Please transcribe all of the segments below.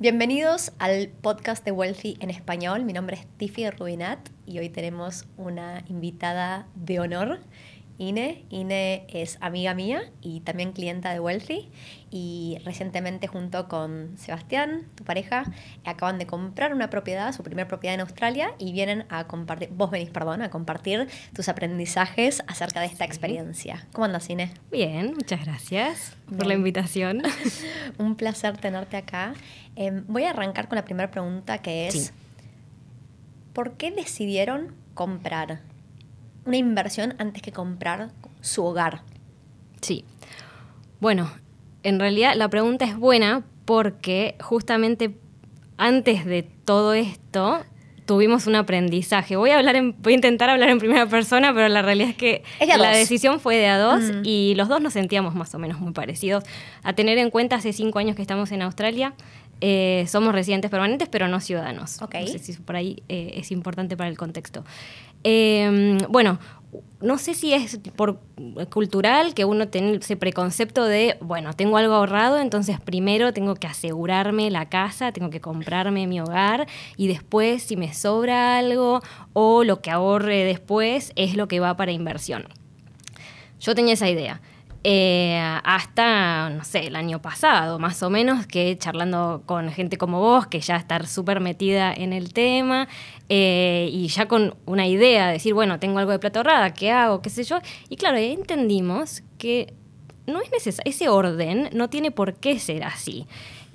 Bienvenidos al podcast de Wealthy en español. Mi nombre es Tiffy Rubinat y hoy tenemos una invitada de honor Ine. Ine es amiga mía y también clienta de Wealthy. Y recientemente, junto con Sebastián, tu pareja, acaban de comprar una propiedad, su primera propiedad en Australia, y vienen a compartir, vos venís, perdón, a compartir tus aprendizajes acerca de esta experiencia. ¿Cómo andas, Ine? Bien, muchas gracias por la invitación. Un placer tenerte acá. Em, voy a arrancar con la primera pregunta que es: ¿por qué decidieron comprar una inversión antes que comprar su hogar. Sí. Bueno, en realidad la pregunta es buena porque justamente antes de todo esto tuvimos un aprendizaje. Voy a hablar voy a intentar hablar en primera persona, pero la realidad es que la decisión fue de a dos y los dos nos sentíamos más o menos muy parecidos. A tener en cuenta, hace cinco años que estamos en Australia, eh, somos residentes permanentes, pero no ciudadanos. Okay. No sé si por ahí eh, es importante para el contexto. Em, bueno, no sé si es por cultural que uno tiene ese preconcepto de, bueno, tengo algo ahorrado, entonces primero tengo que asegurarme la casa, tengo que comprarme mi hogar y después si me sobra algo o lo que ahorre después es lo que va para inversión. Yo tenía esa idea. Eh, hasta, no sé, el año pasado, más o menos, que charlando con gente como vos, que ya está súper metida en el tema, eh, y ya con una idea, de decir, bueno, tengo algo de plata ahorrada, ¿qué hago? ¿Qué sé yo? Y claro, entendimos que no es necesario, ese orden no tiene por qué ser así.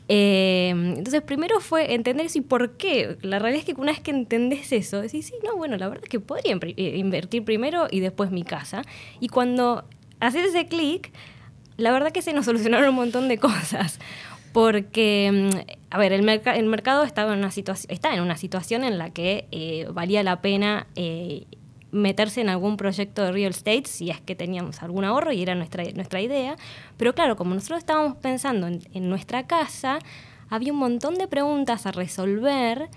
Eh, entonces, primero fue entender eso y por qué. La realidad es que una vez que entendés eso, decís, sí, no, bueno, la verdad es que podría invertir primero y después mi casa. Y cuando hacer ese clic, la verdad que se nos solucionaron un montón de cosas. Porque, mm, a ver, el, el mercado estaba en una está en una situación en la que eh, valía la pena eh, meterse en algún proyecto de real estate si es que teníamos algún ahorro y era nuestra, nuestra idea. Pero claro, como nosotros estábamos pensando en, nuestra casa, había un montón de preguntas a resolver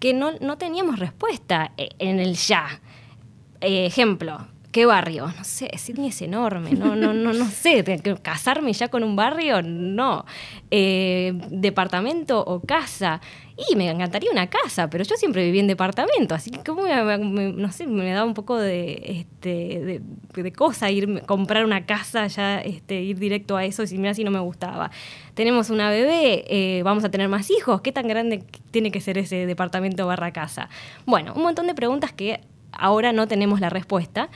que no, no teníamos respuesta eh, en el ya. ejemplo, ¿Qué barrio? No sé, Sydney es enorme, no, no, no, no sé, casarme ya con un barrio, no. Eh, departamento o casa. Y me encantaría una casa, pero yo siempre viví en departamento, así que como me, no sé, me da un poco de, este, de, cosa ir comprar una casa, ya este, ir directo a eso, y mira si no me gustaba. Tenemos una bebé, eh, vamos a tener más hijos, ¿qué tan grande tiene que ser ese departamento barra casa? Bueno, un montón de preguntas que ahora no tenemos la respuesta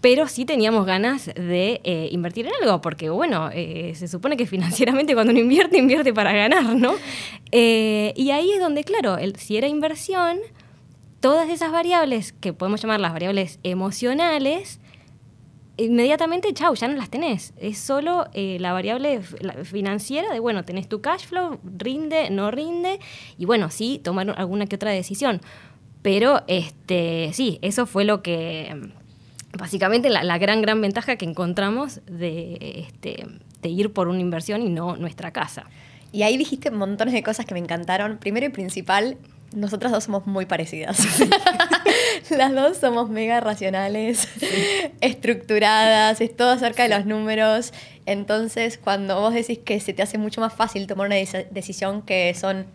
pero sí teníamos ganas de eh, invertir en algo, porque bueno, eh, se supone que financieramente cuando uno invierte, invierte para ganar, ¿no? Eh, y ahí es donde, claro, si era inversión, todas esas variables, que podemos llamar las variables emocionales, inmediatamente, chau, ya no las tenés. Es solo la variable financiera de, bueno, tenés tu cash flow, rinde, no rinde, y bueno, sí, tomar alguna que otra decisión. Pero este, sí, eso fue lo que básicamente la, gran, gran ventaja que encontramos de, este, de ir por una inversión y no nuestra casa. Y ahí dijiste montones de cosas que me encantaron. Primero y principal, nosotras dos somos muy parecidas. Las dos somos mega racionales, estructuradas, es todo acerca de los números. Entonces, cuando vos decís que se te hace mucho más fácil tomar una decisión que son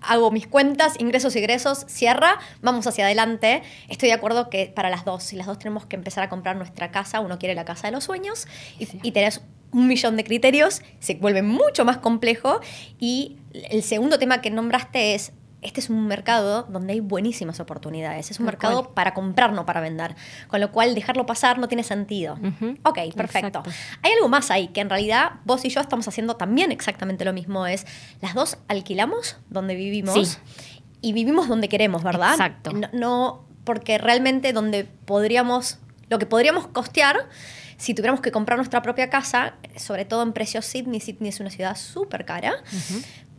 hago mis cuentas, ingresos y egresos, cierra, vamos hacia adelante. Estoy de acuerdo que para las dos, si las dos tenemos que empezar a comprar nuestra casa, uno quiere la casa de los sueños y, y tenés un millón de criterios, se vuelve mucho más complejo. Y el segundo tema que nombraste es este es un mercado donde hay buenísimas oportunidades. Es un mercado para comprar, no para vender. Con lo cual, dejarlo pasar no tiene sentido. Ok, perfecto. Hay algo más ahí, que en realidad vos y yo estamos haciendo también exactamente lo mismo. Es, las dos alquilamos donde vivimos y vivimos donde queremos, ¿verdad? Exacto. No, porque realmente donde podríamos, lo que podríamos costear si tuviéramos que comprar nuestra propia casa, sobre todo en precios Sydney, Sydney es una ciudad súper cara,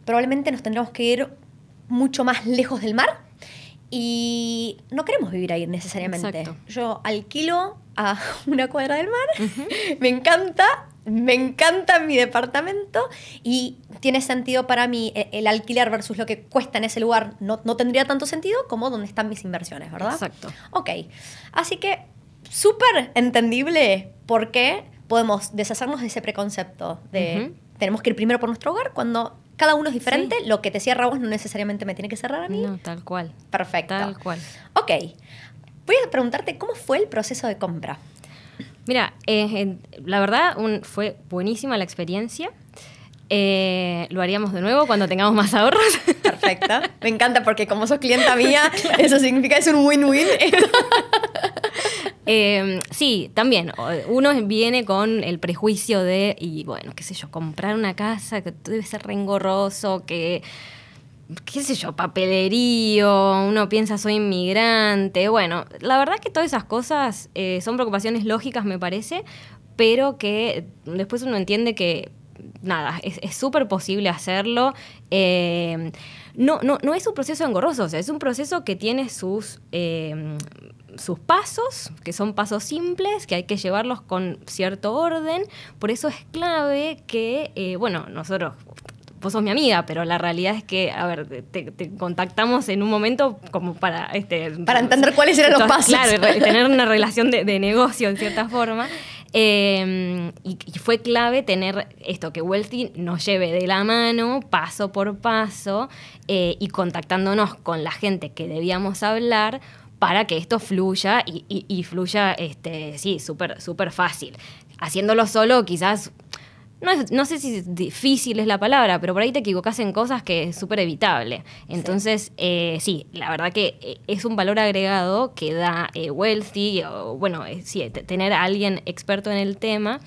probablemente nos tendríamos que ir mucho más lejos del mar y no queremos vivir ahí necesariamente. Yo alquilo a una cuadra del mar, me encanta, me encanta mi departamento y tiene sentido para mí e, el alquiler versus lo que cuesta en ese lugar no, no tendría tanto sentido como donde están mis inversiones, ¿verdad? Exacto. Ok, así que súper entendible por qué podemos deshacernos de ese preconcepto de tenemos que ir primero por nuestro hogar cuando cada uno es diferente, lo que te cierra a vos no necesariamente me tiene que cerrar a mí. No, tal cual. Perfecto. Tal cual. Ok, voy a preguntarte cómo fue el proceso de compra. Mira, eh, la verdad un- fue buenísima la experiencia. Eh, lo haríamos de nuevo cuando tengamos más ahorros. Perfecto. Me encanta porque como sos clienta mía, eso significa es un win-win. Eh, sí, también. Uno viene con el prejuicio de, y bueno, qué sé yo, comprar una casa que debe ser rengorroso, que, qué sé yo, papelerío, uno piensa soy inmigrante. Bueno, la verdad que todas esas cosas eh, son preocupaciones lógicas, me parece, pero que después uno entiende que nada, es es súper posible hacerlo. Eh, no, no, no es un proceso engorroso, o sea, es un proceso que tiene sus, eh, sus pasos, que son pasos simples, que hay que llevarlos con cierto orden. Por eso es clave que, eh, bueno, nosotros, vos sos mi amiga, pero la realidad es que, a ver, te, te contactamos en un momento como para... Este, Para entender cuáles eran los pasos. Claro, tener una relación de, de negocio en cierta forma. Eh, y, fue clave tener esto, que Wealthy nos lleve de la mano, paso por paso, eh, y contactándonos con la gente que debíamos hablar para que esto fluya y, fluya, este, sí, súper súper fácil. Haciéndolo solo quizás no, es- no sé si difícil es la palabra, pero por ahí te equivocas en cosas que es súper evitable. Entonces, eh, sí, la verdad que eh, es un valor agregado que da eh, Wealthy, o bueno, eh, sí, te- tener a alguien experto en el tema.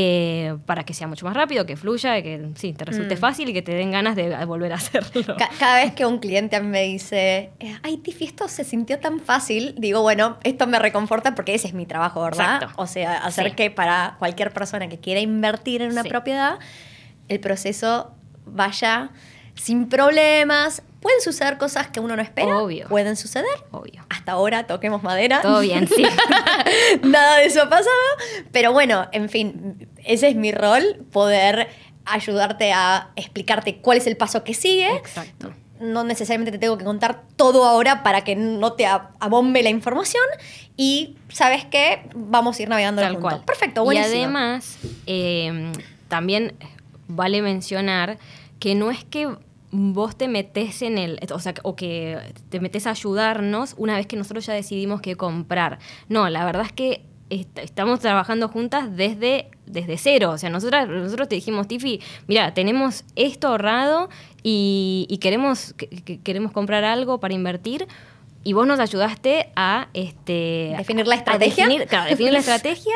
Eh, para que sea mucho más rápido, que fluya, que sí, te resulte Mm. fácil y que te den ganas de volver a hacerlo. Ca- Cada vez que un cliente a mí me dice, eh, ay, Tiffy, esto se sintió tan fácil, digo, bueno, esto me reconforta porque ese es mi trabajo, ¿verdad? Exacto. O sea, hacer Sí. que para cualquier persona que quiera invertir en una Sí. propiedad, el proceso vaya sin problemas. Pueden suceder cosas que uno no espera. Obvio. Pueden suceder. Obvio. Hasta ahora toquemos madera. Todo bien, sí. Nada de eso ha pasado. Pero bueno, en fin, ese es mi rol, poder ayudarte a explicarte cuál es el paso que sigue. Exacto. No necesariamente te tengo que contar todo ahora para que no te abombe la información. Y, ¿sabes qué? Vamos a ir navegando Tal cual. Perfecto, Y buenísimo. además, eh, también vale mencionar que no es que vos te metes en el, o sea, o que te metes a ayudarnos una vez que nosotros ya decidimos qué comprar. No, la verdad es que est- estamos trabajando juntas desde, desde cero. O sea, nosotras, nosotros te dijimos, Tiffy, mira, tenemos esto ahorrado y, y queremos, que- que- queremos comprar algo para invertir. Y vos nos ayudaste a este ¿Definir la estrategia? definir- claro, definir la estrategia,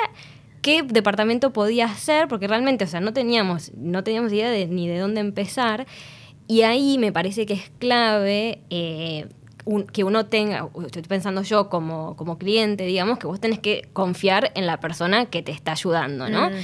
qué departamento podía ser, porque realmente, o sea, no teníamos, no teníamos idea de, ni de dónde empezar. Y ahí me parece que es clave eh, un- que uno tenga, estoy pensando yo como, como cliente, digamos, que vos tenés que confiar en la persona que te está ayudando, ¿no? Mm.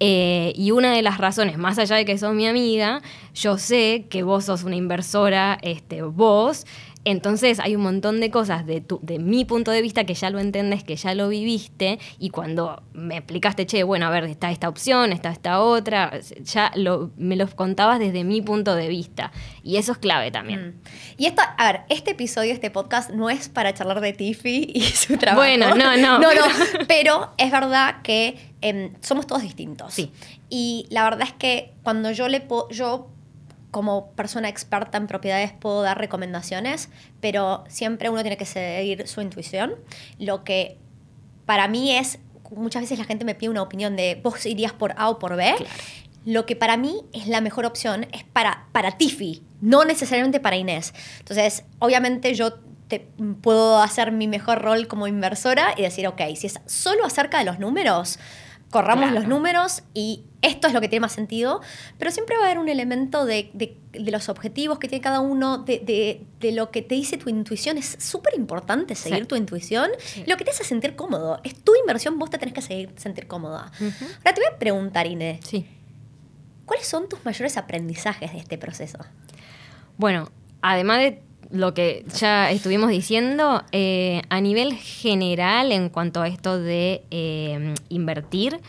Eh, y una de las razones, más allá de que sos mi amiga, yo sé que vos sos una inversora, este, vos, entonces hay un montón de cosas de, tu, de mi punto de vista que ya lo entendés, que ya lo viviste, y cuando me explicaste, che, bueno, a ver, está esta opción, está esta otra, ya lo, me los contabas desde mi punto de vista. Y eso es clave también. Mm. Y esto, a ver, este episodio, este podcast, no es para charlar de Tiffy y su trabajo. Bueno, no, no. No, no. Pero es verdad que em, somos todos distintos. Sí. Y la verdad es que cuando yo le puedo, yo como persona experta en propiedades puedo dar recomendaciones, pero siempre uno tiene que seguir su intuición. Lo que para mí es, muchas veces la gente me pide una opinión de vos irías por A o por B. Claro. Lo que para mí es la mejor opción es para, para Tiffy, no necesariamente para Inés. Entonces, obviamente yo te, puedo hacer mi mejor rol como inversora y decir, ok, si es solo acerca de los números, corramos Claro. los números y esto es lo que tiene más sentido, pero siempre va a haber un elemento de, de- de los objetivos que tiene cada uno, de, de- lo que te dice tu intuición. Es súper importante seguir Sí. tu intuición, Sí. lo que te hace sentir cómodo. Es tu inversión, vos te tenés que seguir, sentir cómoda. Ahora te voy a preguntar, Inés, Sí. ¿cuáles son tus mayores aprendizajes de este proceso? Bueno, además de lo que ya estuvimos diciendo, eh, a nivel general en cuanto a esto de eh, invertir,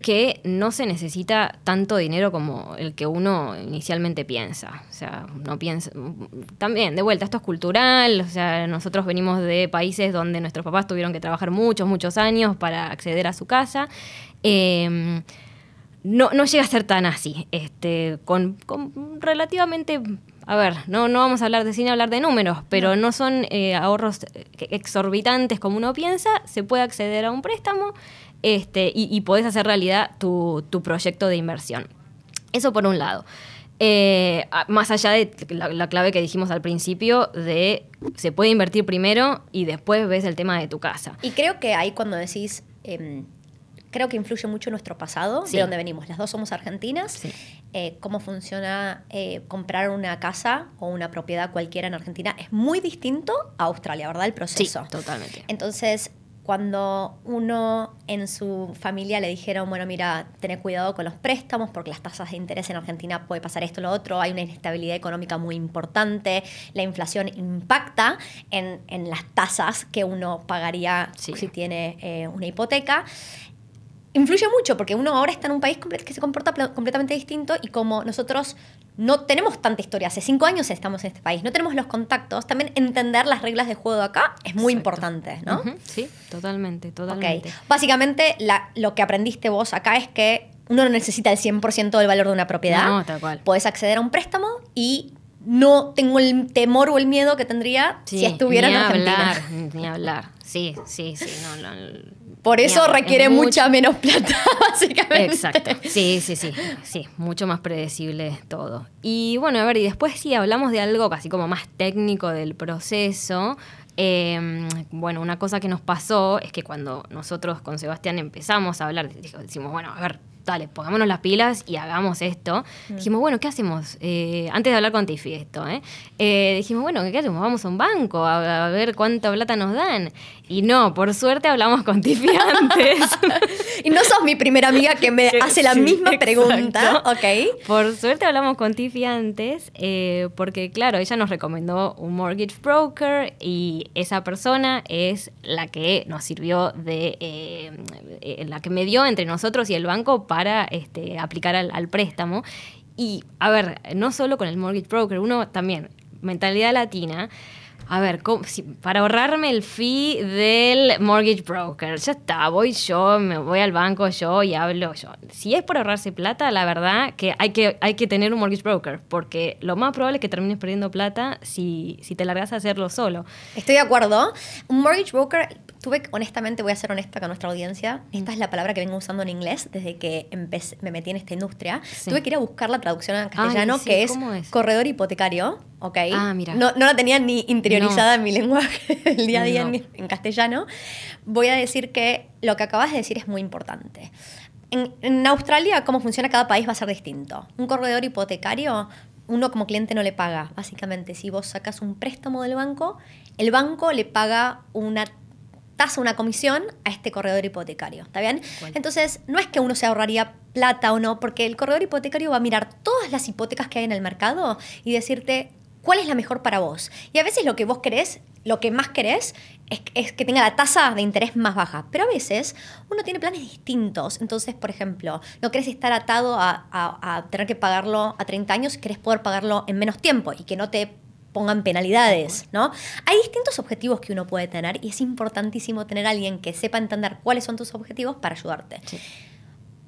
que no se necesita tanto dinero como el que uno inicialmente piensa. O sea, no piensa. También, de vuelta, esto es cultural. O sea, nosotros venimos de países donde nuestros papás tuvieron que trabajar muchos, muchos años para acceder a su casa. Eh, no, no llega a ser tan así. Este, con, relativamente a ver, no, no vamos a hablar de cine, hablar de números, pero no, son eh, ahorros exorbitantes como uno piensa, se puede acceder a un préstamo este, y, podés hacer realidad tu, proyecto de inversión. Eso por un lado. Eh, más allá de la, clave que dijimos al principio de se puede invertir primero y después ves el tema de tu casa. Y creo que ahí cuando decís, em, creo que influye mucho nuestro pasado, de dónde venimos. Las dos somos argentinas. Eh, cómo funciona eh, comprar una casa o una propiedad cualquiera en Argentina es muy distinto a Australia, ¿verdad? El proceso. Sí, totalmente. Entonces, cuando uno en su familia le dijeron, bueno, mira, tener cuidado con los préstamos porque las tasas de interés en Argentina puede pasar esto o lo otro, hay una inestabilidad económica muy importante, la inflación impacta en, las tasas que uno pagaría si tiene eh, una hipoteca influye mucho porque uno ahora está en un país que se comporta completamente distinto y como nosotros no tenemos tanta historia, hace cinco años estamos en este país, no tenemos los contactos, también entender las reglas de juego de acá es muy importante, ¿no? Sí, totalmente, totalmente. Básicamente lo que aprendiste vos acá es que uno no necesita el 100% del valor de una propiedad. No, tal cual. Puedes acceder a un préstamo y no tengo el temor o el miedo que tendría si estuviera en Argentina. Hablar, ni hablar. Sí, sí, sí. No, Por eso requiere mucha menos plata, básicamente. Exacto. Sí, sí, sí. Sí, mucho más predecible todo. Y bueno, a ver, y después sí hablamos de algo casi como más técnico del proceso. Em, bueno, una cosa que nos pasó es que cuando nosotros con Sebastián empezamos a hablar, decimos, bueno, a ver, dale, pongámonos las pilas y hagamos esto. Mm. Dijimos, bueno, ¿qué hacemos? Eh, antes de hablar con Tiffy esto, ¿eh? ¿eh? dijimos, bueno, ¿qué hacemos? Vamos a un banco a, ver cuánta plata nos dan. Y no, por suerte hablamos con Tiffy antes. y no sos mi primera amiga que me hace la misma pregunta, ¿ok? Por suerte hablamos con Tiffy antes, eh, porque claro, ella nos recomendó un mortgage broker y esa persona es la que nos sirvió de, la que me dio entre nosotros y el banco para para este, aplicar al, préstamo. Y, a ver, no solo con el mortgage broker, uno también, mentalidad latina. A ver, para ahorrarme el fee del mortgage broker, ya está, voy yo, me voy al banco yo y hablo yo. Si es por ahorrarse plata, la verdad que hay que, hay que tener un mortgage broker, porque lo más probable es que termines perdiendo plata si, si te largas a hacerlo solo. Estoy de acuerdo. Un mortgage broker tuve, honestamente, voy a ser honesta con nuestra audiencia, esta es la palabra que vengo usando en inglés desde que me metí en esta industria. Tuve que ir a buscar la traducción en castellano, que es, corredor hipotecario, ¿ok? Ah, mira. No, la tenía ni interiorizada en mi lenguaje del día a día en, castellano. Voy a decir que lo que acabas de decir es muy importante. En, en, Australia, cómo funciona cada país va a ser distinto. Un corredor hipotecario, uno como cliente no le paga. Básicamente, si vos sacas un préstamo del banco, el banco le paga una tasa una comisión a este corredor hipotecario. ¿Está bien? Entonces, no es que uno se ahorraría plata o no, porque el corredor hipotecario va a mirar todas las hipotecas que hay en el mercado y decirte cuál es la mejor para vos. Y a veces lo que vos querés, lo que más querés, es, que tenga la tasa de interés más baja. Pero a veces uno tiene planes distintos. Entonces, por ejemplo, no querés estar atado a, a tener que pagarlo a 30 años, querés poder pagarlo en menos tiempo y que no te pongan penalidades, ¿no? Hay distintos objetivos que uno puede tener y es importantísimo tener a alguien que sepa entender cuáles son tus objetivos para ayudarte.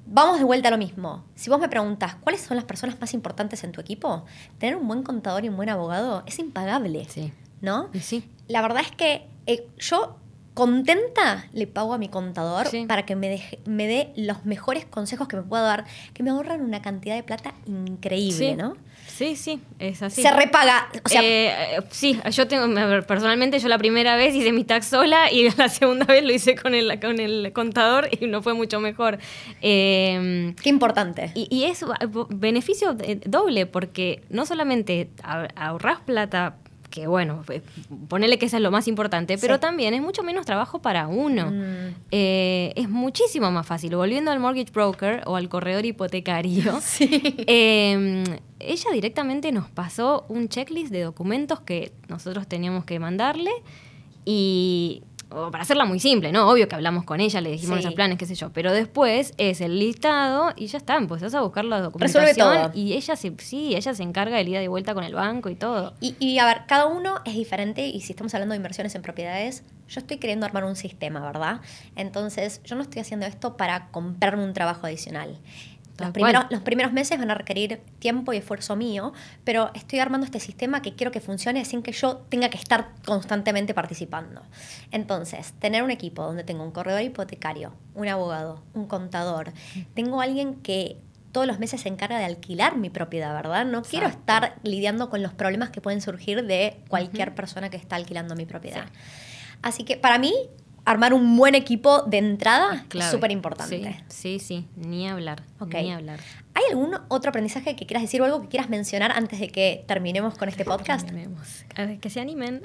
Vamos de vuelta a lo mismo. Si vos me preguntas cuáles son las personas más importantes en tu equipo, tener un buen contador y un buen abogado es impagable. Sí. ¿No? Sí. La verdad es que eh, yo contenta le pago a mi contador para que me, me dé los mejores consejos que me pueda dar, que me ahorran una cantidad de plata increíble, ¿no? Sí, sí, es así. Se repaga. O sea, eh, sí, yo tengo, personalmente yo la primera vez hice mi tax sola y la segunda vez lo hice con el, con el contador y no fue mucho mejor. Em, Qué importante. Y, y es beneficio doble porque no solamente ahorras plata que bueno, ponele que eso es lo más importante, pero también es mucho menos trabajo para uno. Mm. Eh, es muchísimo más fácil. Volviendo al mortgage broker o al corredor hipotecario, em, ella directamente nos pasó un checklist de documentos que nosotros teníamos que mandarle y para hacerla muy simple, ¿no? Obvio que hablamos con ella, le dijimos esos planes, qué sé yo, pero después es el listado y ya está, empezás a buscar la documentación y ella se, sí, ella se encarga del ida y vuelta con el banco y todo. Y, y, a ver, cada uno es diferente y si estamos hablando de inversiones en propiedades, yo estoy queriendo armar un sistema, ¿verdad? Entonces, yo no estoy haciendo esto para comprarme un trabajo adicional. Los primeros, los primeros meses van a requerir tiempo y esfuerzo mío, pero estoy armando este sistema que quiero que funcione sin que yo tenga que estar constantemente participando. Entonces, tener un equipo donde tengo un corredor hipotecario, un abogado, un contador, tengo alguien que todos los meses se encarga de alquilar mi propiedad, ¿verdad? No quiero estar lidiando con los problemas que pueden surgir de cualquier persona que está alquilando mi propiedad. Así que para mí, armar un buen equipo de entrada es súper importante. Sí, sí, ni hablar. Ni hablar. ¿Hay algún otro aprendizaje que quieras decir o algo que quieras mencionar antes de que terminemos con este podcast? que se animen.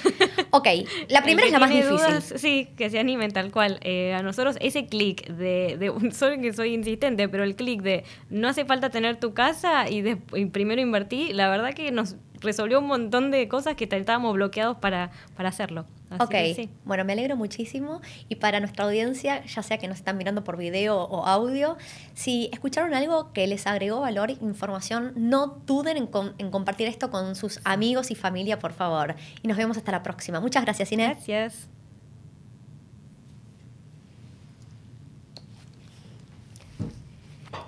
ok, la primera es la más difícil. sí, que se animen tal cual. Eh, a nosotros ese clic de, de soy que soy insistente, pero el clic de no hace falta tener tu casa y, de, y primero invertí, la verdad que nos resolvió un montón de cosas que estábamos bloqueados para, para hacerlo. ok, bueno, me alegro muchísimo. Y para nuestra audiencia, ya sea que nos están mirando por video o audio, si escucharon algo que les agregó valor, información, no duden en, en compartir esto con sus amigos y familia, por favor. Y nos vemos hasta la próxima. Muchas gracias, Inés. Gracias.